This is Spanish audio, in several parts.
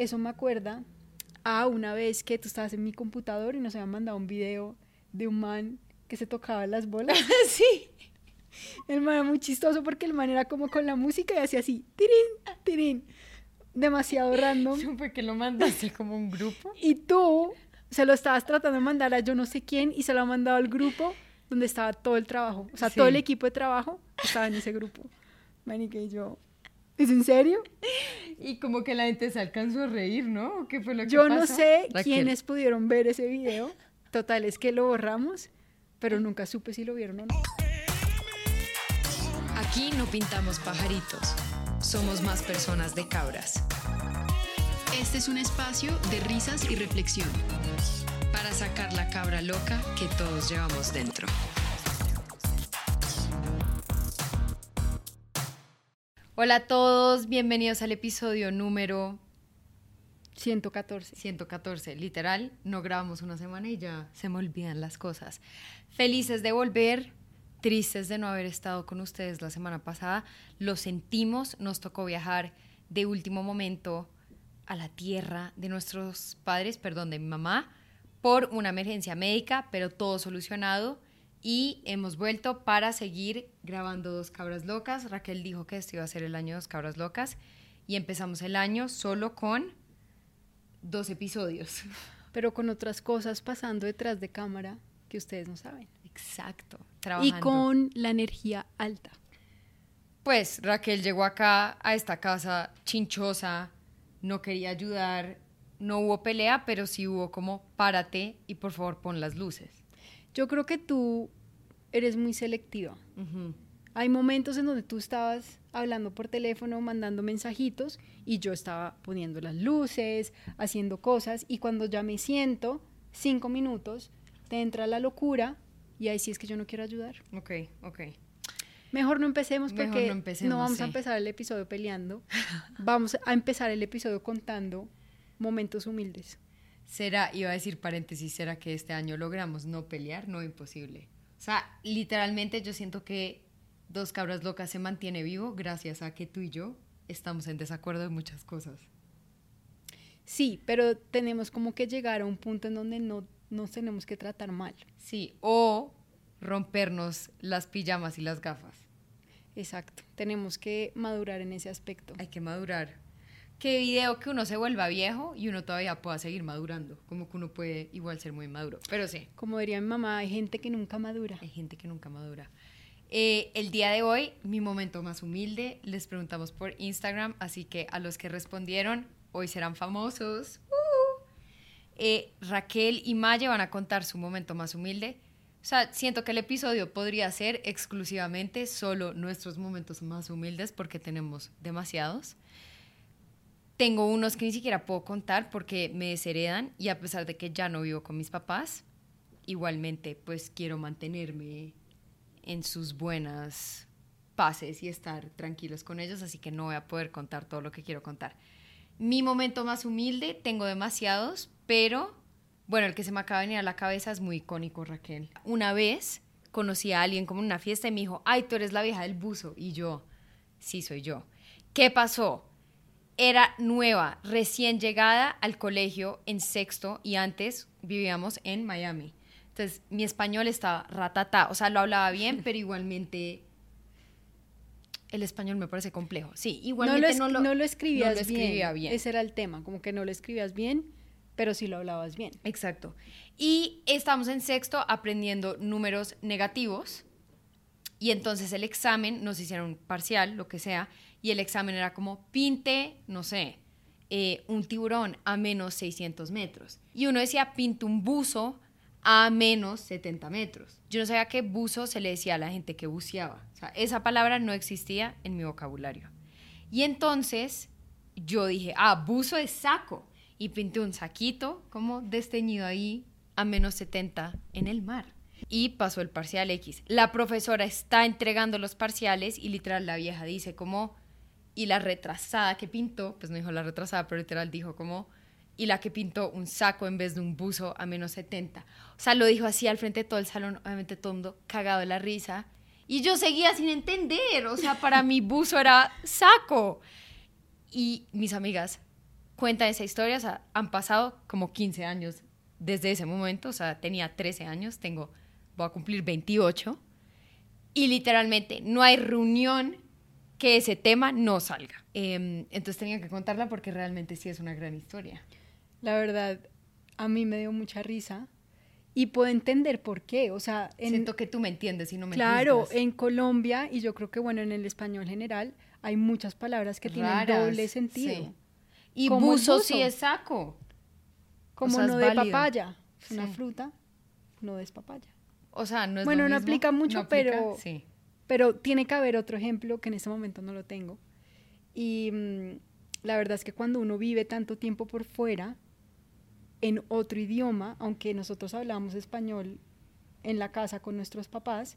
eso me acuerda a una vez que tú estabas en mi computador y nos habían mandado un video de un man que se tocaba las bolas. sí. El man era muy chistoso porque el man era como con la música y hacía así, tirín, tirín. Demasiado random. Fue que lo mandaste como un grupo. Y tú se lo estabas tratando de mandar a yo no sé quién y se lo ha mandado al grupo donde estaba todo el trabajo. O sea, todo el equipo de trabajo estaba en ese grupo. Manica y yo, ¿es en serio? Y como que la gente se alcanzó a reír, ¿no? ¿Qué fue lo que Yo no sé quiénes pudieron ver ese video. Total, es que lo borramos, pero nunca supe si lo vieron o no. Aquí no pintamos pajaritos, somos más personas de cabras. Este es un espacio de risas y reflexión para sacar la cabra loca que todos llevamos dentro. Hola a todos, bienvenidos al episodio número 114. 114, literal, no grabamos una semana y ya se me olvidan las cosas. Felices de volver, tristes de no haber estado con ustedes la semana pasada. Lo sentimos, nos tocó viajar de último momento a la tierra de nuestros padres, perdón, de mi mamá, por una emergencia médica, pero todo solucionado. Y hemos vuelto para seguir grabando Dos Cabras Locas. Raquel dijo que este iba a ser el año Dos Cabras Locas. Y empezamos el año solo con dos episodios. Pero con otras cosas pasando detrás de cámara que ustedes no saben. Exacto. Y con la energía alta. Pues Raquel llegó acá a esta casa chinchosa, no quería ayudar, no hubo pelea, pero sí hubo como párate y por favor pon las luces. Yo creo que tú eres muy selectiva. Hay momentos en donde tú estabas hablando por teléfono, mandando mensajitos y yo estaba poniendo las luces, haciendo cosas y cuando ya me siento, cinco minutos, te entra la locura y ahí sí es que yo no quiero ayudar. Ok, ok. Mejor no empecemos porque no, vamos a empezar el episodio peleando. vamos a empezar el episodio contando momentos humildes. Será, iba a decir paréntesis, será que este año logramos no pelear? No, imposible. O sea, literalmente yo siento que Dos Cabras Locas se mantiene vivo gracias a que tú y yo estamos en desacuerdo de muchas cosas. Sí, pero tenemos como que llegar a un punto en donde no nos tenemos que tratar mal. Sí, o rompernos las pijamas y las gafas. Exacto, tenemos que madurar en ese aspecto. Hay que madurar. Qué video que uno se vuelva viejo y uno todavía pueda seguir madurando, como que uno puede igual ser muy maduro, pero sí. Como diría mi mamá, hay gente que nunca madura. Hay gente que nunca madura. Eh, el día de hoy, mi momento más humilde, les preguntamos por Instagram, así que a los que respondieron, hoy serán famosos. Uh. Eh, Raquel y Maya van a contar su momento más humilde. O sea, siento que el episodio podría ser exclusivamente solo nuestros momentos más humildes porque tenemos demasiados. Tengo unos que ni siquiera puedo contar porque me desheredan y a pesar de que ya no vivo con mis papás, igualmente pues quiero mantenerme en sus buenas pases y estar tranquilos con ellos, así que no voy a poder contar todo lo que quiero contar. Mi momento más humilde, tengo demasiados, pero bueno, el que se me acaba de venir a la cabeza es muy icónico, Raquel. Una vez conocí a alguien como en una fiesta y me dijo, ay, tú eres la vieja del buzo. Y yo, sí, soy yo. ¿Qué pasó? Era nueva, recién llegada al colegio en sexto y antes vivíamos en Miami. Entonces, mi español estaba ratata, o sea, lo hablaba bien, pero igualmente el español me parece complejo. Sí, igualmente no lo, escribías escribía bien. Ese era el tema, como que no lo escribías bien pero si lo hablabas bien. Exacto. Y estamos en sexto aprendiendo números negativos. Y entonces el examen, nos hicieron parcial, lo que sea, y el examen era como pinte, no sé, eh, un tiburón a menos 600 metros. Y uno decía pinte un buzo a menos 70 metros. Yo no sabía que buzo se le decía a la gente que buceaba. O sea, esa palabra no existía en mi vocabulario. Y entonces yo dije, ah, buzo es saco y pinté un saquito como desteñido ahí a menos 70 en el mar. Y pasó el parcial X. La profesora está entregando los parciales y literal la vieja dice como, y la retrasada que pintó, pues no dijo la retrasada, pero literal dijo como, y la que pintó un saco en vez de un buzo a menos 70. O sea, lo dijo así al frente de todo el salón, obviamente todo cagado de la risa. Y yo seguía sin entender, o sea, para mi buzo era saco. Y mis amigas, cuenta esa historia, o sea, han pasado como 15 años desde ese momento, o sea, tenía 13 años, tengo, voy a cumplir 28, y literalmente no hay reunión que ese tema no salga. Em, entonces tenía que contarla porque realmente sí es una gran historia. La verdad, a mí me dio mucha risa y puedo entender por qué. O sea, siento que tú me entiendes y no me Claro, en Colombia y yo creo que bueno, en el español general hay muchas palabras que tienen doble sentido. Y buzo, sí es saco. Como no de papaya, una fruta, no es papaya. O sea, no es Bueno, no aplica mucho, pero pero tiene que haber otro ejemplo que en este momento no lo tengo. Y mm, la verdad es que cuando uno vive tanto tiempo por fuera, en otro idioma, aunque nosotros hablamos español en la casa con nuestros papás,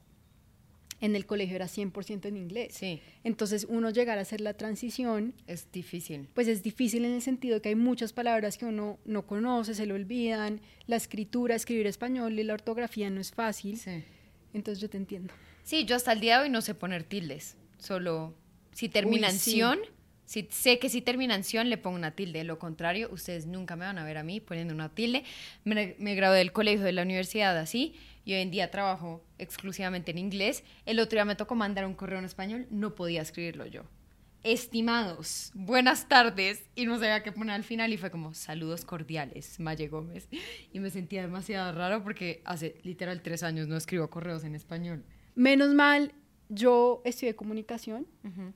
en el colegio era 100% en inglés. Sí. Entonces, uno llegar a hacer la transición... Es difícil. Pues es difícil en el sentido que hay muchas palabras que uno no conoce, se le olvidan, la escritura, escribir español y la ortografía no es fácil. Sí. Entonces, yo te entiendo. Sí, yo hasta el día de hoy no sé poner tildes, solo si termina en si sé que si termina en le pongo una tilde. Lo contrario, ustedes nunca me van a ver a mí poniendo una tilde. Me, me gradué del colegio, de la universidad así, y hoy en día trabajo exclusivamente en inglés. El otro día me tocó mandar un correo en español, no podía escribirlo yo. Estimados, buenas tardes. Y no sabía qué poner al final y fue como saludos cordiales, Maye Gómez. Y me sentía demasiado raro porque hace literal tres años no escribo correos en español. Menos mal, yo estudié comunicación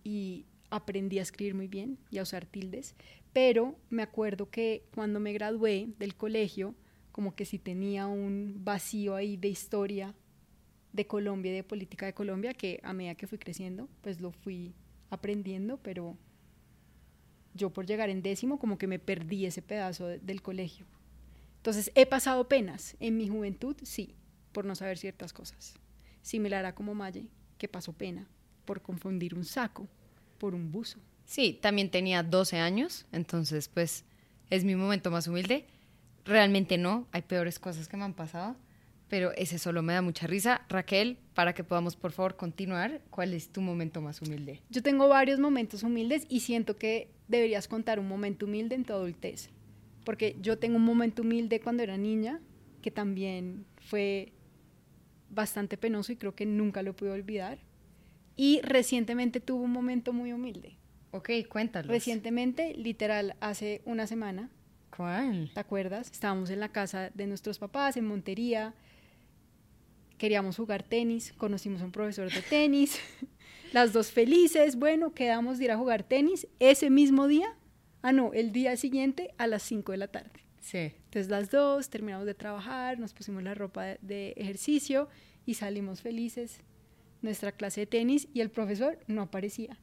y aprendí a escribir muy bien y a usar tildes, pero me acuerdo que cuando me gradué del colegio, como que si tenía un vacío ahí de historia de Colombia y de política de Colombia, que a medida que fui creciendo, pues lo fui aprendiendo, pero yo por llegar en décimo como que me perdí ese pedazo del colegio. Entonces he pasado penas en mi juventud, sí, por no saber ciertas cosas. Similar a como Maye, que pasó pena por confundir un saco por un buzo. Sí, también tenía 12 años, entonces pues es mi momento más humilde. Realmente no, hay peores cosas que me han pasado, pero ese solo me da mucha risa. Raquel, para que podamos por favor continuar, ¿cuál es tu momento más humilde? Yo tengo varios momentos humildes y siento que deberías contar un momento humilde en tu adultez, porque yo tengo un momento humilde cuando era niña, que también fue bastante penoso y creo que nunca lo pude olvidar. Y recientemente tuvo un momento muy humilde. Ok, cuéntalo. Recientemente, literal, hace una semana. ¿Cuál? ¿Te acuerdas? Estábamos en la casa de nuestros papás, en Montería. Queríamos jugar tenis, conocimos a un profesor de tenis. las dos felices, bueno, quedamos de ir a jugar tenis ese mismo día. Ah, no, el día siguiente a las 5 de la tarde. Sí. Entonces las dos terminamos de trabajar, nos pusimos la ropa de ejercicio y salimos felices nuestra clase de tenis y el profesor no aparecía.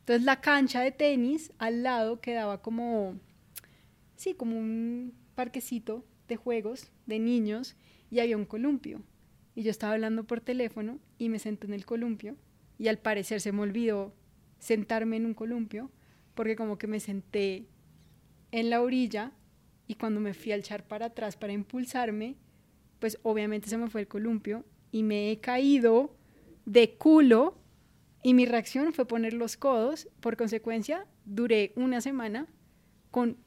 Entonces la cancha de tenis al lado quedaba como, sí, como un parquecito de juegos de niños y había un columpio. Y yo estaba hablando por teléfono y me senté en el columpio y al parecer se me olvidó sentarme en un columpio porque como que me senté en la orilla y cuando me fui a echar para atrás para impulsarme, pues obviamente se me fue el columpio y me he caído de culo y mi reacción fue poner los codos. Por consecuencia, duré una semana con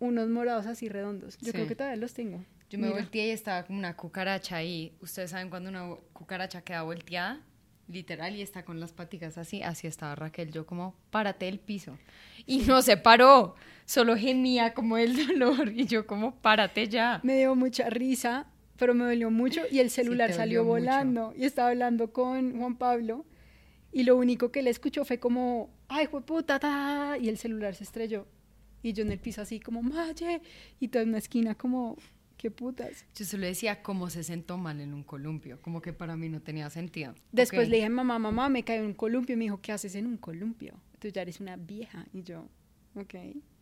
unos morados así redondos. Yo creo que todavía los tengo. Yo me volteé y estaba como una cucaracha ahí. Ustedes saben cuando una cucaracha queda volteada, literal, y está con las paticas así. Así estaba Raquel. Yo como, párate del piso. Y no se paró. Solo gemía como el dolor. Y yo como, párate ya. Me dio mucha risa pero me dolió mucho y el celular salió volando y estaba hablando con Juan Pablo y lo único que le escuchó fue como, ay, puta, ta, y el celular se estrelló. Y yo en el piso así como, Maye, y toda en una esquina como, qué putas. Yo solo decía cómo se sentó mal en un columpio, como que para mí no tenía sentido. Después le dije, mamá, mamá, me caí en un columpio, y me dijo, ¿qué haces en un columpio? Tú ya eres una vieja. Y yo, ok.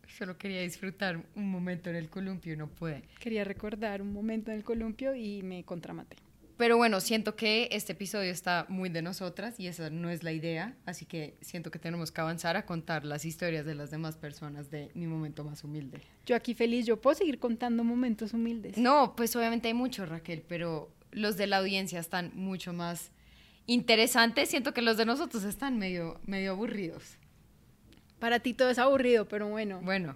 Solo quería disfrutar un momento en el columpio y no pude. Quería recordar un momento en el columpio y me contramaté. Pero bueno, siento que este episodio está muy de nosotras y esa no es la idea, así que siento que tenemos que avanzar a contar las historias de las demás personas de mi momento más humilde. Yo aquí feliz, yo puedo seguir contando momentos humildes. No, pues obviamente hay muchos, Raquel, pero los de la audiencia están mucho más interesantes. Siento que los de nosotros están medio, medio aburridos. Para ti todo es aburrido, pero bueno. Bueno,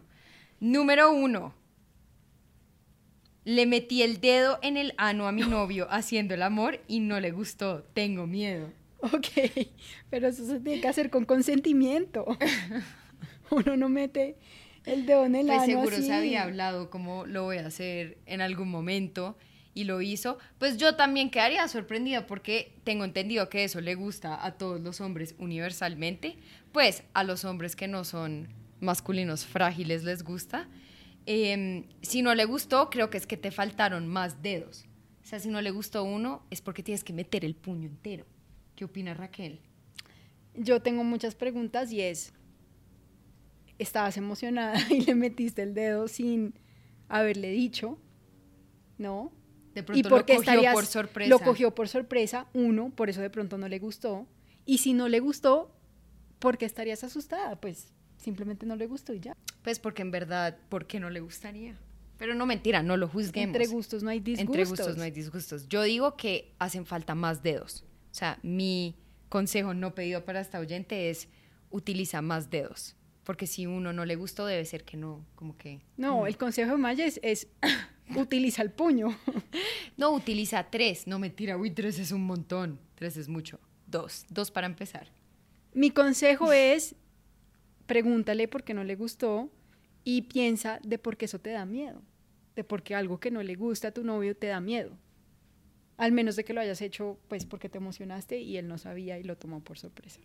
Número uno. Le metí el dedo en el ano a mi novio haciendo el amor y no le gustó. Tengo miedo. Ok, pero eso se tiene que hacer con consentimiento. Uno no mete el dedo en el Pues ano seguro así. se había hablado como lo voy a hacer en algún momento y lo hizo. Pues yo también quedaría sorprendida porque tengo entendido que eso le gusta a todos los hombres universalmente. Pues a los hombres que no son masculinos frágiles les gusta. Em, si no le gustó, creo que es que te faltaron más dedos. O sea, si no le gustó uno, es porque tienes que meter el puño entero. ¿Qué opina Raquel? Yo tengo muchas preguntas y es, estabas emocionada y le metiste el dedo sin haberle dicho, ¿no? De ¿Y pronto por lo qué cogió estarías- por sorpresa. Lo cogió por sorpresa, uno, por eso de pronto no le gustó. Y si no le gustó, ¿por qué estarías asustada? Pues simplemente no le gustó y ya. Pues porque en verdad, ¿por qué no le gustaría? Pero no mentira, no lo juzguemos. Entre gustos no hay disgustos. Entre gustos no hay disgustos. Yo digo que hacen falta más dedos. O sea, mi consejo no pedido para esta oyente es utiliza más dedos. Porque si uno no le gustó, debe ser que no, como que... No, el consejo de Maya es, es utiliza el puño. No, utiliza tres. No, mentira, uy, tres es un montón. Tres es mucho. Dos. Dos para empezar. Mi consejo es pregúntale por qué no le gustó y piensa de por qué eso te da miedo. De por qué algo que no le gusta a tu novio te da miedo. Al menos de que lo hayas hecho pues porque te emocionaste y él no sabía y lo tomó por sorpresa.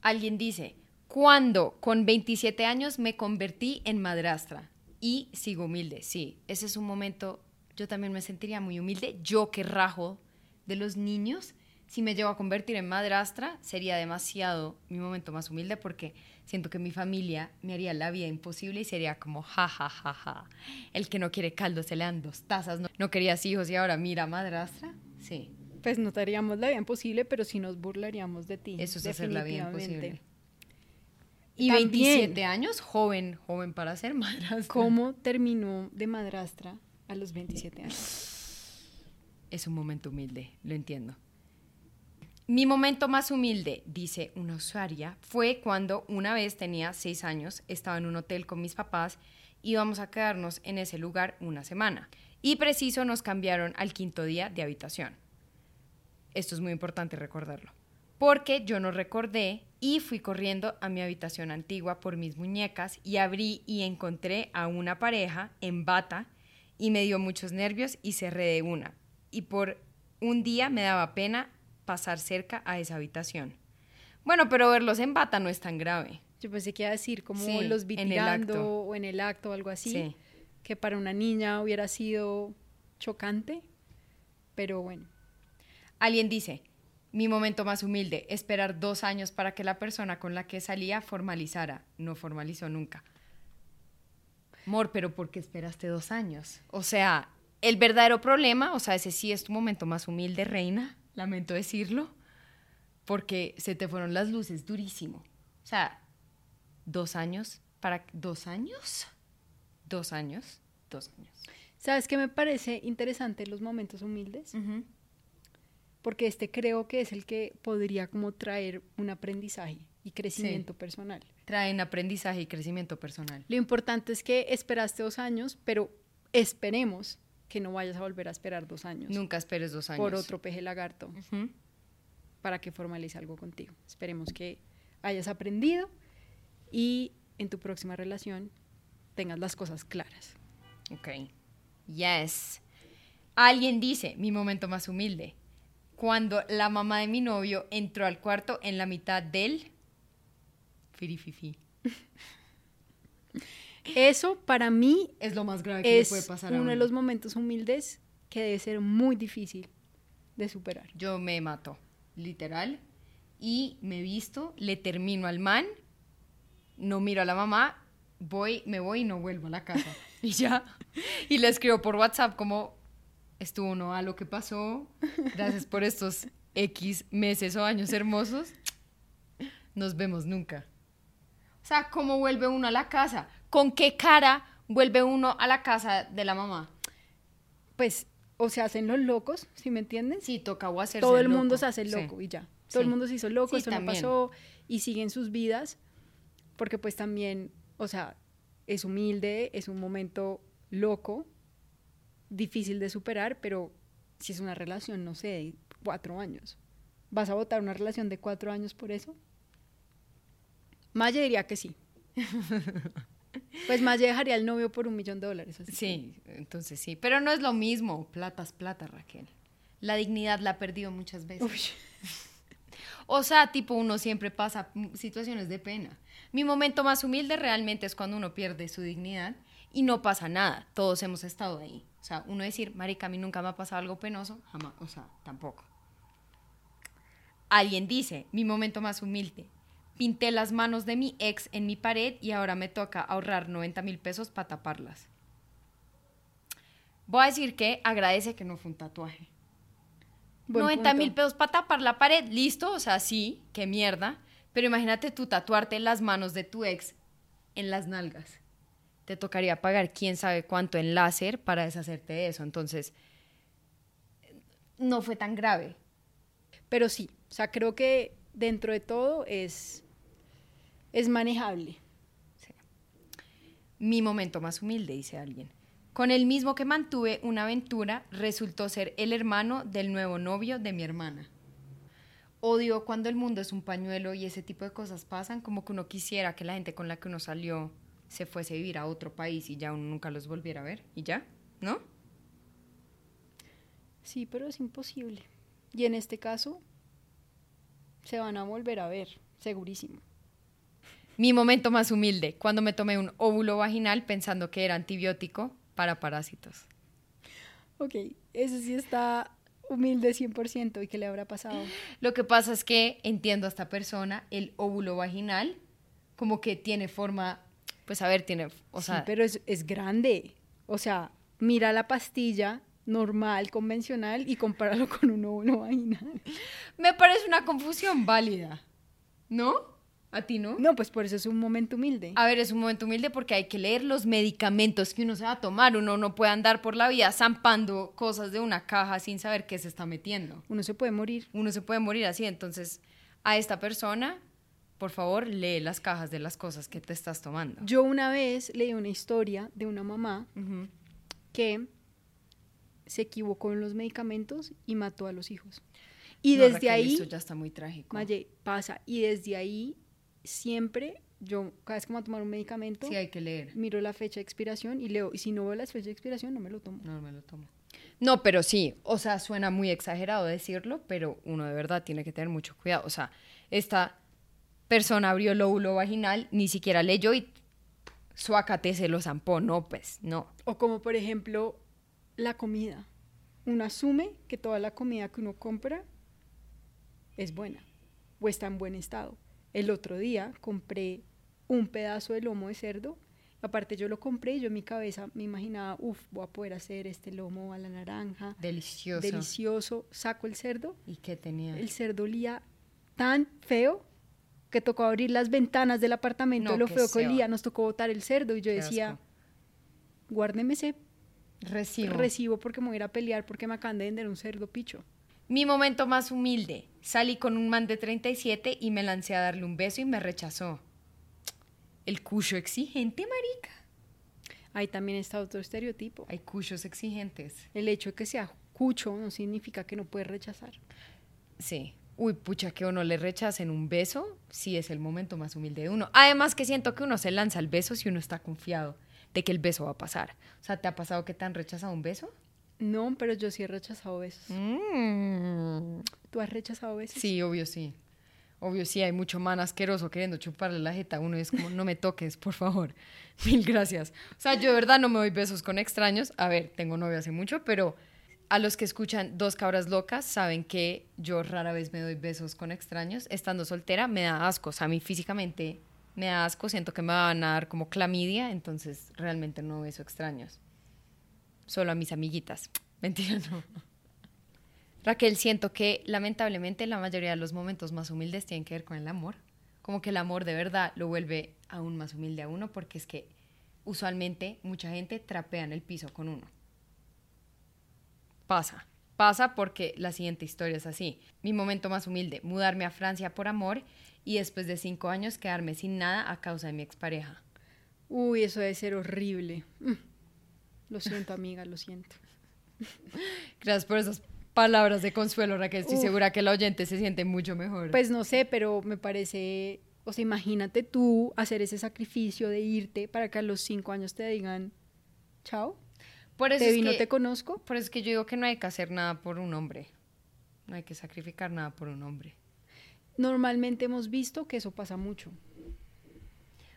Alguien dice, ¿cuándo con 27 años me convertí en madrastra? Y sigo humilde, sí, ese es un momento, yo también me sentiría muy humilde, yo que rajo de los niños, si me llevo a convertir en madrastra, sería demasiado mi momento más humilde porque siento que mi familia me haría la vida imposible y sería como, ja, ja, ja, ja, el que no quiere caldo se le dan dos tazas, no, no querías hijos y ahora mira madrastra, sí, Pues no te haríamos la vida imposible, pero sí nos burlaríamos de ti. eso es hacer la vida imposible. Y También. 27 años, joven, joven para ser madrastra. ¿Cómo terminó de madrastra a los 27 años? Es un momento humilde, lo entiendo. Mi momento más humilde, dice una usuaria, fue cuando una vez tenía seis años, estaba en un hotel con mis papás, íbamos a quedarnos en ese lugar una semana. Y preciso nos cambiaron al quinto día de habitación. Esto es muy importante recordarlo. Porque yo no recordé y fui corriendo a mi habitación antigua por mis muñecas y abrí y encontré a una pareja en bata y me dio muchos nervios y cerré de una. Y por un día me daba pena pasar cerca a esa habitación. Bueno, pero verlos en bata no es tan grave. Yo pensé que iba a decir como Sí, los vi en el tirando acto. o en el acto o algo así, Sí. que para una niña hubiera sido chocante, pero bueno. Alguien dice, mi momento más humilde, esperar dos años para que la persona con la que salía formalizara. No formalizó nunca. Amor, pero ¿por qué esperaste dos años? O sea, el verdadero problema, o sea, ese sí es tu momento más humilde, reina, lamento decirlo, porque se te fueron las luces durísimo. O sea, dos años, para dos años, dos años, dos años. ¿Sabes qué me parece interesante los momentos humildes? Porque este creo que es el que podría como traer un aprendizaje y crecimiento personal. Traen aprendizaje y crecimiento personal. Lo importante es que esperaste dos años, pero esperemos que no vayas a volver a esperar dos años Nunca esperes dos años. por otro peje lagarto para que formalice algo contigo. Esperemos que hayas aprendido y en tu próxima relación tengas las cosas claras. Ok. Yes. Alguien dice, mi momento más humilde, cuando la mamá de mi novio entró al cuarto en la mitad del... Firififi. Eso para mí Es lo más grave que es le puede pasar a uno uno. de los momentos humildes que debe ser muy difícil de superar. Yo me mato, literal, y me visto, le termino al man, no miro a la mamá, voy, me voy y no vuelvo a la casa. Y ya. Y le escribo por WhatsApp como, estuvo no a lo que pasó, gracias por estos X meses o años hermosos, nos vemos nunca. O sea, ¿cómo vuelve uno a la casa? ¿Con qué cara vuelve uno a la casa de la mamá? Pues o se hacen los locos, ¿sí me entiendes? Sí, toca o hacerse Todo el loco. mundo se hace Sí. loco y ya. Todo el mundo se hizo loco, Sí, esto también. no pasó y siguen sus vidas porque pues también, o sea, es humilde, es un momento loco, difícil de superar, pero si es una relación, no sé, de cuatro años, ¿vas a votar una relación de cuatro años por eso? Maya diría que sí. Pues Maya dejaría al novio por un millón de dólares. así que- Sí, entonces sí. Pero no es lo mismo. Plata es plata, Raquel. La dignidad la ha perdido muchas veces. Uy, O sea, tipo, uno siempre pasa situaciones de pena. Mi momento más humilde realmente es cuando uno pierde su dignidad y no pasa nada. Todos hemos estado ahí. O sea, uno decir, marica, a mí nunca me ha pasado algo penoso, jamás. O sea, tampoco. Alguien dice, mi momento más humilde. Pinté las manos de mi ex en mi pared y ahora me toca ahorrar 90 mil pesos para taparlas. Voy a decir que agradece que no fue un tatuaje. buen 90 mil pesos para tapar la pared, listo, o sea, sí, qué mierda. Pero imagínate tú tatuarte las manos de tu ex en las nalgas. Te tocaría pagar quién sabe cuánto en láser para deshacerte de eso. Entonces, no fue tan grave. Pero sí, o sea, creo que dentro de todo es, es manejable. Mi momento más humilde, dice alguien. Con el mismo que mantuve una aventura, resultó ser el hermano del nuevo novio de mi hermana. Odio cuando el mundo es un pañuelo y ese tipo de cosas pasan, como que uno quisiera que la gente con la que uno salió se fuese a vivir a otro país y ya uno nunca los volviera a ver. ¿Y ya? ¿No? Sí, pero es imposible. Y en este caso, se van a volver a ver, segurísimo. Mi momento más humilde, cuando me tomé un óvulo vaginal pensando que era antibiótico para parásitos. Ok, ese sí está humilde 100% y qué le habrá pasado. Lo que pasa es que entiendo a esta persona, el óvulo vaginal, como que tiene forma, pues a ver, tiene, o Sí, sea, pero es, es grande. O sea, mira la pastilla normal, convencional y compáralo con un óvulo vaginal. me parece una confusión válida, ¿no? ¿A ti no? No, pues por eso es un momento humilde. A ver, es un momento humilde porque hay que leer los medicamentos que uno se va a tomar. Uno no puede andar por la vida zampando cosas de una caja sin saber qué se está metiendo. Uno se puede morir. Uno se puede morir así. Entonces, a esta persona, por favor, lee las cajas de las cosas que te estás tomando. Yo una vez leí una historia de una mamá que se equivocó en los medicamentos y mató a los hijos. Y No, desde Raquel, ahí, Esto ya está muy trágico. Maye, pasa. Y desde ahí, siempre, yo cada vez que me voy a tomar un medicamento, Sí, hay que leer. miro la fecha de expiración y leo. Y si no veo la fecha de expiración, no me lo tomo. No me lo tomo. No, pero sí, o sea, suena muy exagerado decirlo, pero uno de verdad tiene que tener mucho cuidado. O sea, esta persona abrió el óvulo vaginal, ni siquiera leyó y suácate se lo zampó. No, pues, no. O como por ejemplo la comida. Uno asume que toda la comida que uno compra es buena o está en buen estado. El otro día compré un pedazo de lomo de cerdo. Aparte yo lo compré y yo en mi cabeza me imaginaba, uff, voy a poder hacer este lomo a la naranja. Delicioso. Delicioso. Saco el cerdo. ¿Y qué tenía? El cerdo olía tan feo que tocó abrir las ventanas del apartamento No, lo feo que olía. Nos tocó botar el cerdo y yo Qué decía, asco. guárdeme ese Recibo. recibo porque me voy a ir a pelear porque me acaban de vender un cerdo picho. Mi momento más humilde. Salí con un man de 37 y me lancé a darle un beso y me rechazó. El cucho exigente, marica. Ahí también está otro estereotipo. Hay cuchos exigentes. El hecho de que sea cucho no significa que no puedes rechazar. Sí. Uy, pucha, que uno le rechacen un beso, sí es el momento más humilde de uno. Además que siento que uno se lanza al beso si uno está confiado de que el beso va a pasar. O sea, ¿te ha pasado que te han rechazado un beso? No, pero yo sí he rechazado besos. Mm. ¿Tú has rechazado besos? Sí, obvio sí. Obvio sí, hay mucho man asqueroso queriendo chuparle la jeta. Uno es como, no me toques, por favor. Mil gracias. O sea, yo de verdad no me doy besos con extraños. A ver, tengo novio hace mucho, pero a los que escuchan Dos Cabras Locas saben que yo rara vez me doy besos con extraños. Estando soltera me da asco. O sea, a mí físicamente me da asco. Siento que me van a dar como clamidia, entonces realmente no beso extraños. Solo a mis amiguitas. Mentira, no. Raquel, siento que lamentablemente la mayoría de los momentos más humildes tienen que ver con el amor. Como que el amor de verdad lo vuelve aún más humilde a uno porque es que usualmente mucha gente trapea en el piso con uno. Pasa, pasa porque la siguiente historia es así. Mi momento más humilde, mudarme a Francia por amor y después de cinco años quedarme sin nada a causa de mi expareja. Uy, eso debe ser horrible. Mm. Lo siento, amiga, lo siento. Gracias por esas palabras de consuelo, Raquel. Estoy Uf. segura que el oyente se siente mucho mejor. Pues no sé, pero me parece, o sea, imagínate tú hacer ese sacrificio de irte para que a los cinco años te digan, chao, por eso te es vi, no que- te conozco. Por eso es que yo digo que no hay que hacer nada por un hombre. No hay que sacrificar nada por un hombre. Normalmente hemos visto que eso pasa mucho.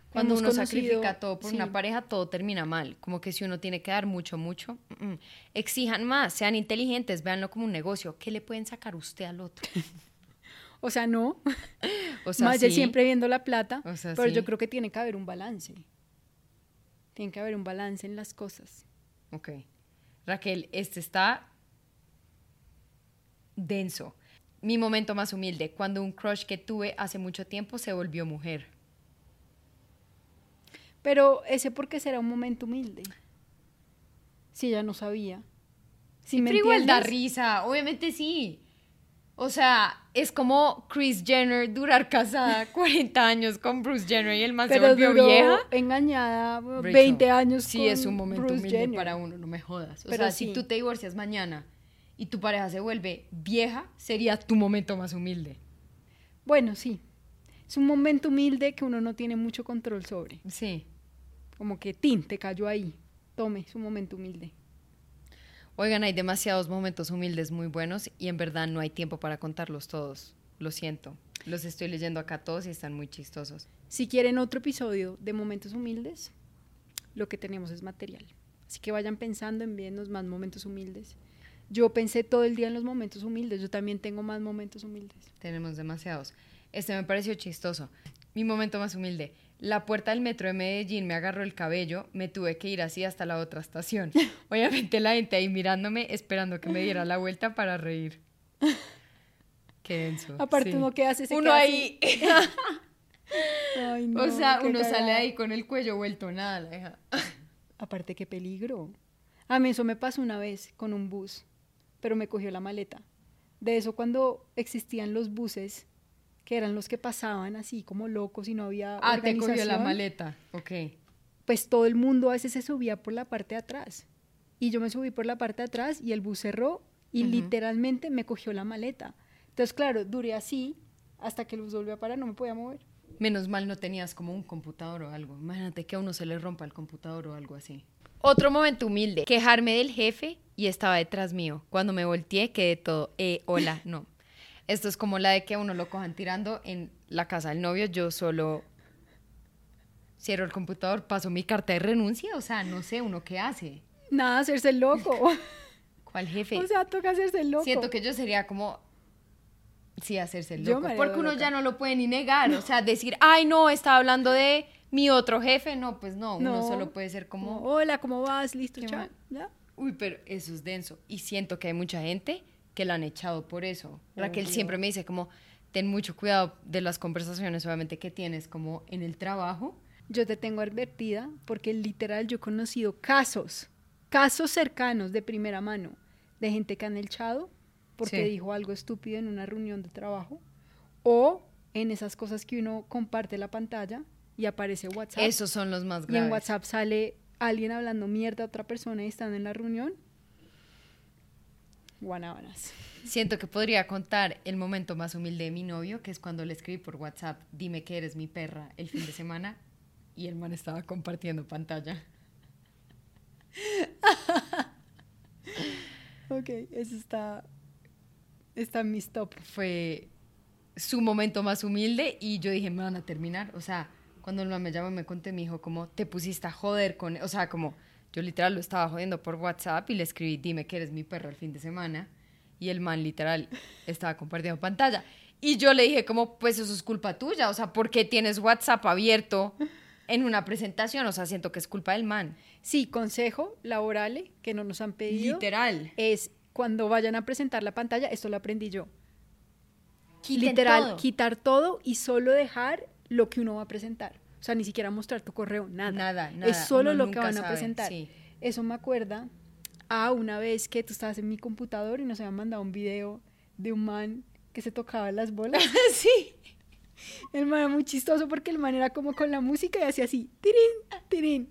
Cuando Hemos uno conocido- sacrifica todo por sí. una pareja, todo termina mal. Como que si uno tiene que dar mucho, mucho, mm, mm. exijan más, sean inteligentes, véanlo como un negocio. ¿Qué le pueden sacar usted al otro? O sea, no, O sea, más de sí. siempre viendo la plata, O sea, pero sí. yo creo que tiene que haber un balance. Tiene que haber un balance en las cosas. Ok. Raquel, este está denso. Mi momento más humilde, cuando un crush que tuve hace mucho tiempo se volvió mujer. Pero ese porque será un momento humilde. Si ella no sabía. ¿Sí me Pero igual da risa, obviamente sí. O sea, es como Chris Jenner durar casada 40 años con Bruce Jenner y el man se volvió duró vieja. engañada Rachel, 20 años Sí, con es un momento Bruce humilde Jenner. para uno, no me jodas. O Pero sea, si tú te divorcias mañana y tu pareja se vuelve vieja, sería tu momento más humilde. Bueno, sí. Es un momento humilde que uno no tiene mucho control sobre. Sí. Como que, tin, te cayó ahí. Tome, es un momento humilde. Oigan, hay demasiados momentos humildes muy buenos y en verdad no hay tiempo para contarlos todos. Lo siento. Los estoy leyendo acá todos y están muy chistosos. Si quieren otro episodio de momentos humildes, lo que tenemos es material. Así que vayan pensando, envíennos más momentos humildes. Yo pensé todo el día en los momentos humildes. Yo también tengo más momentos humildes. Tenemos demasiados. Este me pareció chistoso. Mi momento más humilde. La puerta del metro de Medellín me agarró el cabello, me tuve que ir así hasta la otra estación. Obviamente la gente ahí mirándome, esperando que me diera la vuelta para reír. Qué denso. Aparte, sí. uno que hace se Uno queda ahí. Ay, no, o sea, uno sale ahí con el cuello vuelto nada, la hija. Aparte, qué peligro. A mí eso me pasó una vez con un bus, pero me cogió la maleta. De eso cuando existían los buses, que eran los que pasaban así como locos y no había Ah, te cogió la organización, maleta. Ok. Pues todo el mundo a veces se subía por la parte de atrás. Y yo me subí por la parte de atrás y el bus cerró y literalmente me cogió la maleta. Entonces, claro, duré así hasta que el bus volvió a parar, no me podía mover. Menos mal no tenías como un computador o algo. Imagínate que a uno se le rompa el computador o algo así. Otro momento humilde. Quejarme del jefe y estaba detrás mío. Cuando me volteé quedé todo, eh, hola, no. Esto es como la de que uno lo cojan tirando en la casa del novio. Yo solo cierro el computador, paso mi carta de renuncia. O sea, no sé, uno qué hace. Nada, hacerse el loco. ¿Cuál jefe? o sea, toca hacerse el loco. Siento que yo sería como... Sí, hacerse el loco. Porque uno loca. ya no lo puede ni negar. O sea, decir, ay, no, estaba hablando de mi otro jefe. No, pues no. Uno No. solo puede ser como... Hola, ¿cómo vas? Listo. ¿Ya? Uy, pero eso es denso. Y siento que hay mucha gente que la han echado por eso. Raquel siempre me dice como, ten mucho cuidado de las conversaciones, obviamente, que tienes como en el trabajo. Yo te tengo advertida porque literal yo he conocido casos, casos cercanos de primera mano de gente que han echado porque Sí. dijo algo estúpido en una reunión de trabajo o en esas cosas que uno comparte la pantalla y aparece WhatsApp Esos son los más y graves. en WhatsApp sale alguien hablando mierda a otra persona y están en la reunión. Guanábanas. Siento que podría contar el momento más humilde de mi novio, que es cuando le escribí por WhatsApp, dime que eres mi perra el fin de semana, y el man estaba compartiendo pantalla. Ok, eso está, está en mis top. Fue su momento más humilde y yo dije, me van a terminar. O sea, cuando el man me llamó me conté, me dijo como, te pusiste a joder con... O sea, como, yo literal lo estaba jodiendo por WhatsApp y le escribí, dime que eres mi perro el fin de semana. Y el man literal estaba compartiendo pantalla. Y yo le dije como, pues eso es culpa tuya. O sea, ¿por qué tienes WhatsApp abierto en una presentación? O sea, siento que es culpa del man. Sí, consejo laboral que no nos han pedido. Literal. es cuando vayan a presentar la pantalla, esto lo aprendí yo. Quiten Literal, todo. quitar todo y solo dejar lo que uno va a presentar. O sea, ni siquiera mostrar tu correo, nada. Nada, nada. Es solo Uno lo que van a presentar. sí. Eso me acuerda a una vez que tú estabas en mi computador y nos habían mandado un video de un man que se tocaba las bolas. sí. El man era muy chistoso porque el man era como con la música y hacía así, tirín, tirín.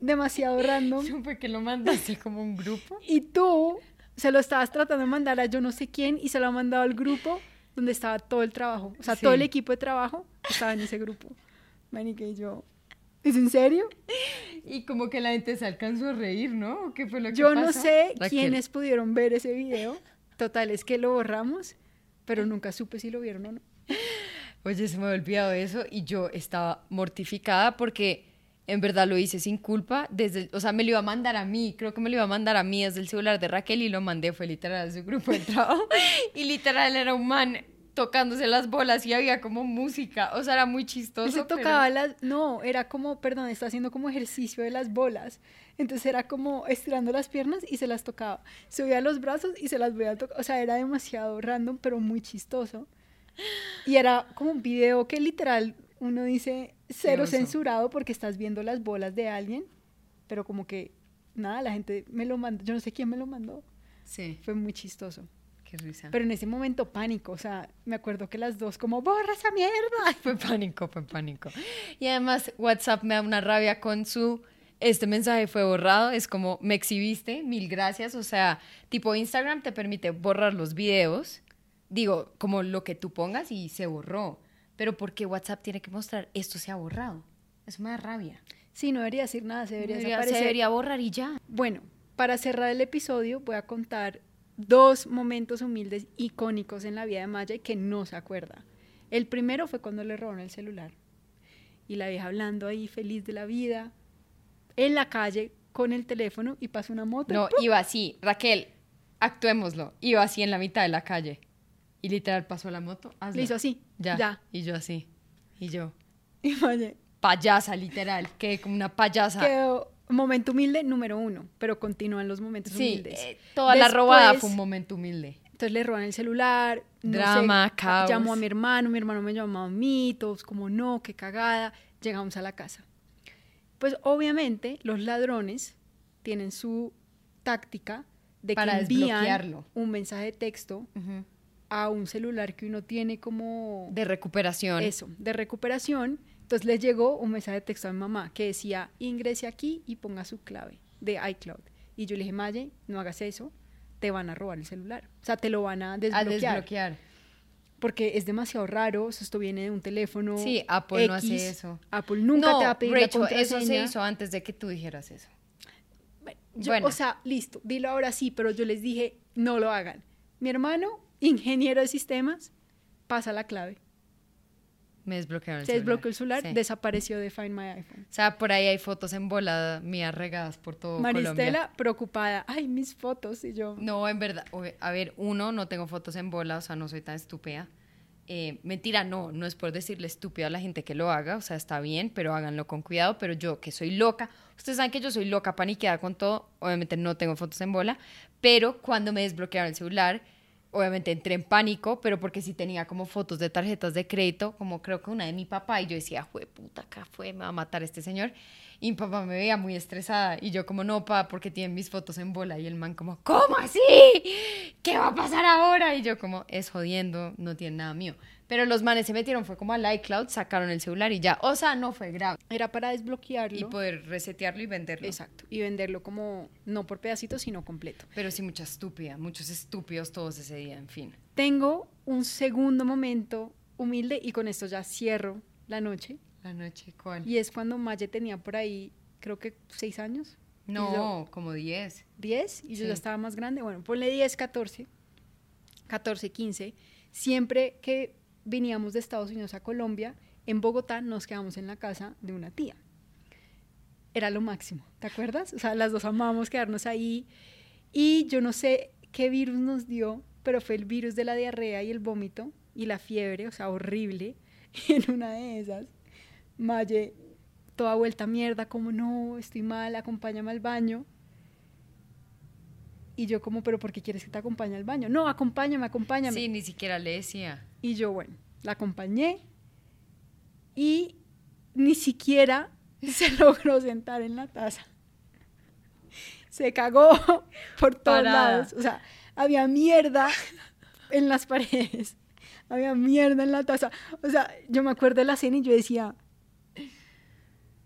Demasiado random. Fue que lo mandaste como un grupo. Y tú se lo estabas tratando de mandar a yo no sé quién y se lo ha mandado al grupo donde estaba todo el trabajo. O sea, todo el equipo de trabajo estaba en ese grupo. Manica y yo, ¿es en serio? Y como que la gente se alcanzó a reír, ¿no? ¿O ¿Qué fue lo que Yo no sé Raquel. quiénes pudieron ver ese video. Total, es que lo borramos, pero nunca supe si lo vieron o no. Oye, se me había olvidado eso y yo estaba mortificada porque en verdad lo hice sin culpa. Desde, el- o sea, me lo iba a mandar a mí, creo que me lo iba a mandar a mí desde el celular de Raquel y lo mandé, fue literal a su grupo de trabajo. Y literal era un man tocándose las bolas y había como música, o sea, era muy chistoso. Se pero- tocaba las... No, era como, perdón, está haciendo como ejercicio de las bolas. Entonces era como estirando las piernas y se las tocaba. Subía los brazos y se las voy a tocar. O sea, era demasiado random, pero muy chistoso. Y era como un video que literal uno dice cero oso. censurado porque estás viendo las bolas de alguien, pero como que nada, la gente me lo mandó. Yo no sé quién me lo mandó. Sí, Fue muy chistoso. Qué risa. Pero en ese momento pánico, o sea, me acuerdo que las dos como, borra esa mierda. Fue pánico, fue pánico. Y además WhatsApp me da una rabia con su, este mensaje fue borrado, es como, me exhibiste, mil gracias. O sea, tipo Instagram te permite borrar los videos, digo, como lo que tú pongas y se borró. Pero ¿por qué WhatsApp tiene que mostrar esto se ha borrado? Eso me da rabia. Sí, no debería decir nada, se debería, Debería- se debería borrar y ya. Bueno, para cerrar el episodio voy a contar dos momentos humildes icónicos en la vida de Maya y que no se acuerda. El primero fue cuando le robaron el celular y la vieja hablando ahí feliz de la vida en la calle con el teléfono y pasa una moto. No, ¡pum! iba así, Raquel, actuémoslo. Iba así en la mitad de la calle. Y literal pasó la moto. hazlo. le hizo así. Ya. Ya. Y yo así. Y yo. Y Maya Payasa, literal. Que como una payasa. quedó momento humilde número uno, pero continúan los momentos Sí, humildes. eh, toda la robada fue un momento humilde. Entonces le roban el celular. no Drama, sé, caos. Llamó a mi hermano, mi hermano me llamó a mí, todos como no, qué cagada. Llegamos a la casa. Pues obviamente los ladrones tienen su táctica de Para que envían un mensaje de texto a un celular que uno tiene como De recuperación. eso, de recuperación. Entonces le llegó un mensaje de texto a mi mamá que decía, ingrese aquí y ponga su clave de iCloud. Y yo le dije, Maye, no hagas eso, te van a robar el celular. O sea, te lo van a A desbloquear. desbloquear. Porque es demasiado raro, esto viene de un teléfono Sí, Apple no hace eso. Apple nunca no, te va a pedir la Rachel, contraseña. eso se hizo antes de que tú dijeras eso. Yo- Bueno. O sea, listo, dilo ahora sí, pero yo les dije, no lo hagan. Mi hermano, ingeniero de sistemas, pasa la clave. Me desbloquearon el Se desbloqueó el celular, Sí. desapareció de Find My iPhone. O sea, por ahí hay fotos en bola mías regadas por todo Colombia. Maristela preocupada, ay, mis fotos, y yo, No, en verdad. A ver, uno, no tengo fotos en bola, o sea, no soy tan estúpida. Eh, mentira, no, no es por decirle estúpido a la gente que lo haga, o sea, está bien, pero háganlo con cuidado. Pero yo, que soy loca, ustedes saben que yo soy loca, paniqueada con todo, obviamente no tengo fotos en bola, pero cuando me desbloquearon el celular, obviamente entré en pánico, pero porque sí tenía como fotos de tarjetas de crédito, como creo que una de mi papá, y yo decía, jue puta, acá fue, me va a matar este señor. Y mi papá me veía muy estresada, y yo como, no, pa, porque tienen mis fotos en bola, y el man como, ¿cómo así? ¿Qué va a pasar ahora? Y yo como, es jodiendo, no tiene nada mío. Pero los manes se metieron, fue como al iCloud, sacaron el celular y ya, o sea, no fue grave. era para desbloquearlo. Y poder resetearlo y venderlo. Exacto. Y venderlo como, no por pedacitos, sino completo. Pero sí, mucha estúpida, muchos estúpidos todos ese día, en fin. Tengo un segundo momento humilde y con esto ya cierro la noche. La noche, ¿cuál? Y es cuando Maye tenía por ahí, creo que seis años. yo- No, como 10. 10 y yo Sí. ya estaba más grande. Bueno, ponle 10, 14, 14, 15. Siempre que veníamos de Estados Unidos a Colombia, en Bogotá nos quedamos en la casa de una tía. Era lo máximo, ¿te acuerdas? O sea, las dos amábamos quedarnos ahí. Y yo no sé qué virus nos dio, pero fue el virus de la diarrea y el vómito y la fiebre, o sea, horrible. Y en una de esas, Maye, toda vuelta a mierda, como no, estoy mal, acompáñame al baño. Y yo como, pero ¿por qué quieres que te acompañe al baño? No, acompáñame, acompáñame. Sí, ni siquiera le decía. Y yo, bueno, la acompañé y ni siquiera se logró sentar en la taza. Se cagó por todos Parada. lados. O sea, había mierda en las paredes. había mierda en la taza. O sea, yo me acuerdo de la cena y yo decía,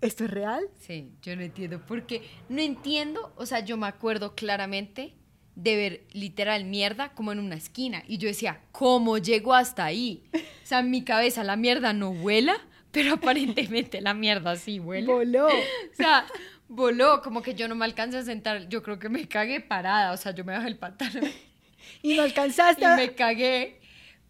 ¿esto es real? Sí, yo no entiendo. Porque no entiendo, o sea, yo me acuerdo claramente de ver literal mierda como en una esquina. Y yo decía, ¿cómo llego hasta ahí? O sea, en mi cabeza la mierda no vuela, pero aparentemente la mierda sí vuela. Voló. O sea, voló, como que yo no me alcancé a sentar. Yo creo que me cagué parada, o sea, yo me bajé el pantalón Y no alcanzaste. y me cagué.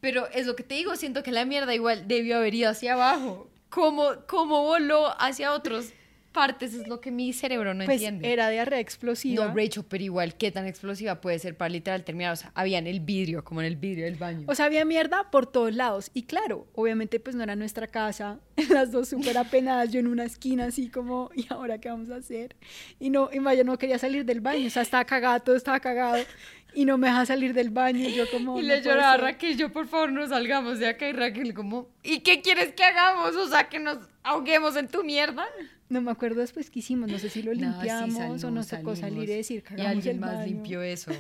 Pero es lo que te digo, siento que la mierda igual debió haber ido hacia abajo. ¿Cómo, cómo voló hacia otras partes? Es lo que mi cerebro no Pues entiende. era diarrea explosiva. No, Rachel, pero igual, ¿qué tan explosiva puede ser para literal terminar? O sea, había en el vidrio, como en el vidrio del baño. O sea, había mierda por todos lados. Y claro, obviamente pues no era nuestra casa. Las dos súper apenadas, yo en una esquina así como, ¿y ahora qué vamos a hacer? Y no, y Maya no quería salir del baño. O sea, estaba cagada, todo estaba cagado. Y no me deja salir del baño. Y yo como... y le lloraba a. Raquel, yo por favor no salgamos de acá. Y Raquel como, ¿y qué quieres que hagamos? O sea, que nos ahoguemos en tu mierda. No me acuerdo después qué hicimos. No sé si lo No, sí limpiamos o salimos, nos tocó salir salimos. y decir, Y cagamos alguien el más baño". limpió eso.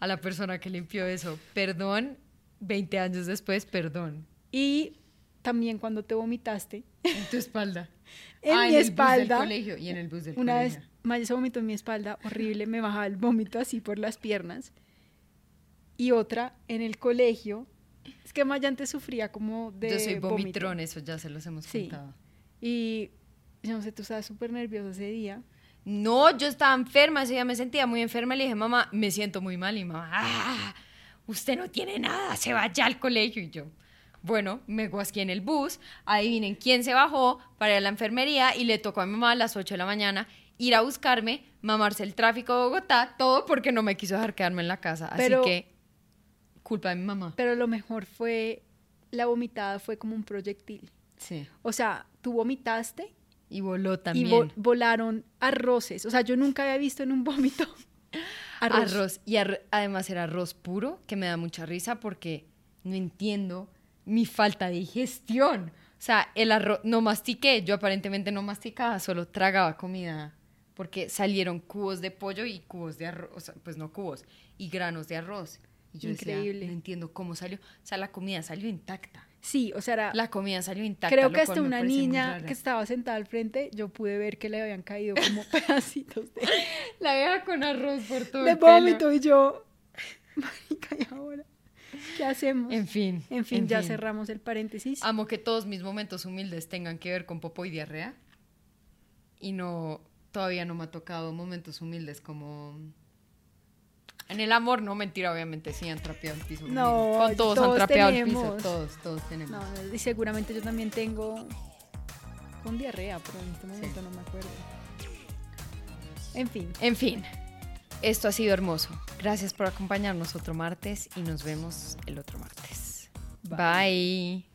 A la persona que limpió eso. Perdón, 20 años después, perdón. Y también cuando te vomitaste, En tu espalda. en Ah, mi el bus del espalda, colegio. Y en el bus del una colegio. vez Maya se vomitó en mi espalda, horrible, me bajaba el vómito así por las piernas. Y otra en el colegio. Es que Maya antes sufría como de Yo soy vómito. vomitrón, eso ya se los hemos Sí. contado. Y yo no sé, tú estabas súper nerviosa ese día. No, yo estaba enferma, ese día me sentía muy enferma. Le dije, mamá, me siento muy mal. Y mamá, "Ah, usted no tiene nada, se va ya al colegio. Y yo, bueno, me guasqué en el bus. Adivinen quién se bajó para ir a la enfermería y le tocó a mi mamá a las 8 de la mañana ir a buscarme, mamarse el tráfico de Bogotá, todo porque no me quiso dejar quedarme en la casa. Pero- Así que, culpa de mi mamá. Pero lo mejor fue, la vomitada fue como un proyectil. Sí. O sea, tú vomitaste Y voló y también. vo- volaron arroces. O sea, yo nunca había visto en un vómito arroz. arroz. Y además era arroz puro, que me da mucha risa porque no entiendo mi falta de digestión. O sea, el arroz, no mastiqué, yo aparentemente no masticaba, solo tragaba comida, porque salieron cubos de pollo y cubos de arroz, o sea, pues no cubos, y granos de arroz. Y yo decía, Increíble. no entiendo cómo salió. O sea, la comida salió intacta. Sí, o sea, era- La comida salió intacta. creo que hasta una niña que estaba sentada al frente, yo pude ver que le habían caído como pedacitos de, La vieja con arroz por todo de el pelo. vómito y yo, marica, ¿y ahora? ¿Qué hacemos? En fin. En fin, ya cerramos el paréntesis. Amo que todos mis momentos humildes tengan que ver con popó y diarrea. Y no, todavía no me ha tocado momentos humildes como... En el amor, no, mentira, obviamente, sí han trapeado el piso. No, con todos, han trapeado el tenemos. piso, todos, todos tenemos. No, y seguramente yo también tengo con diarrea, pero en este momento no me acuerdo. En fin, En fin, esto ha sido hermoso. Gracias por acompañarnos otro martes y nos vemos el otro martes. Bye.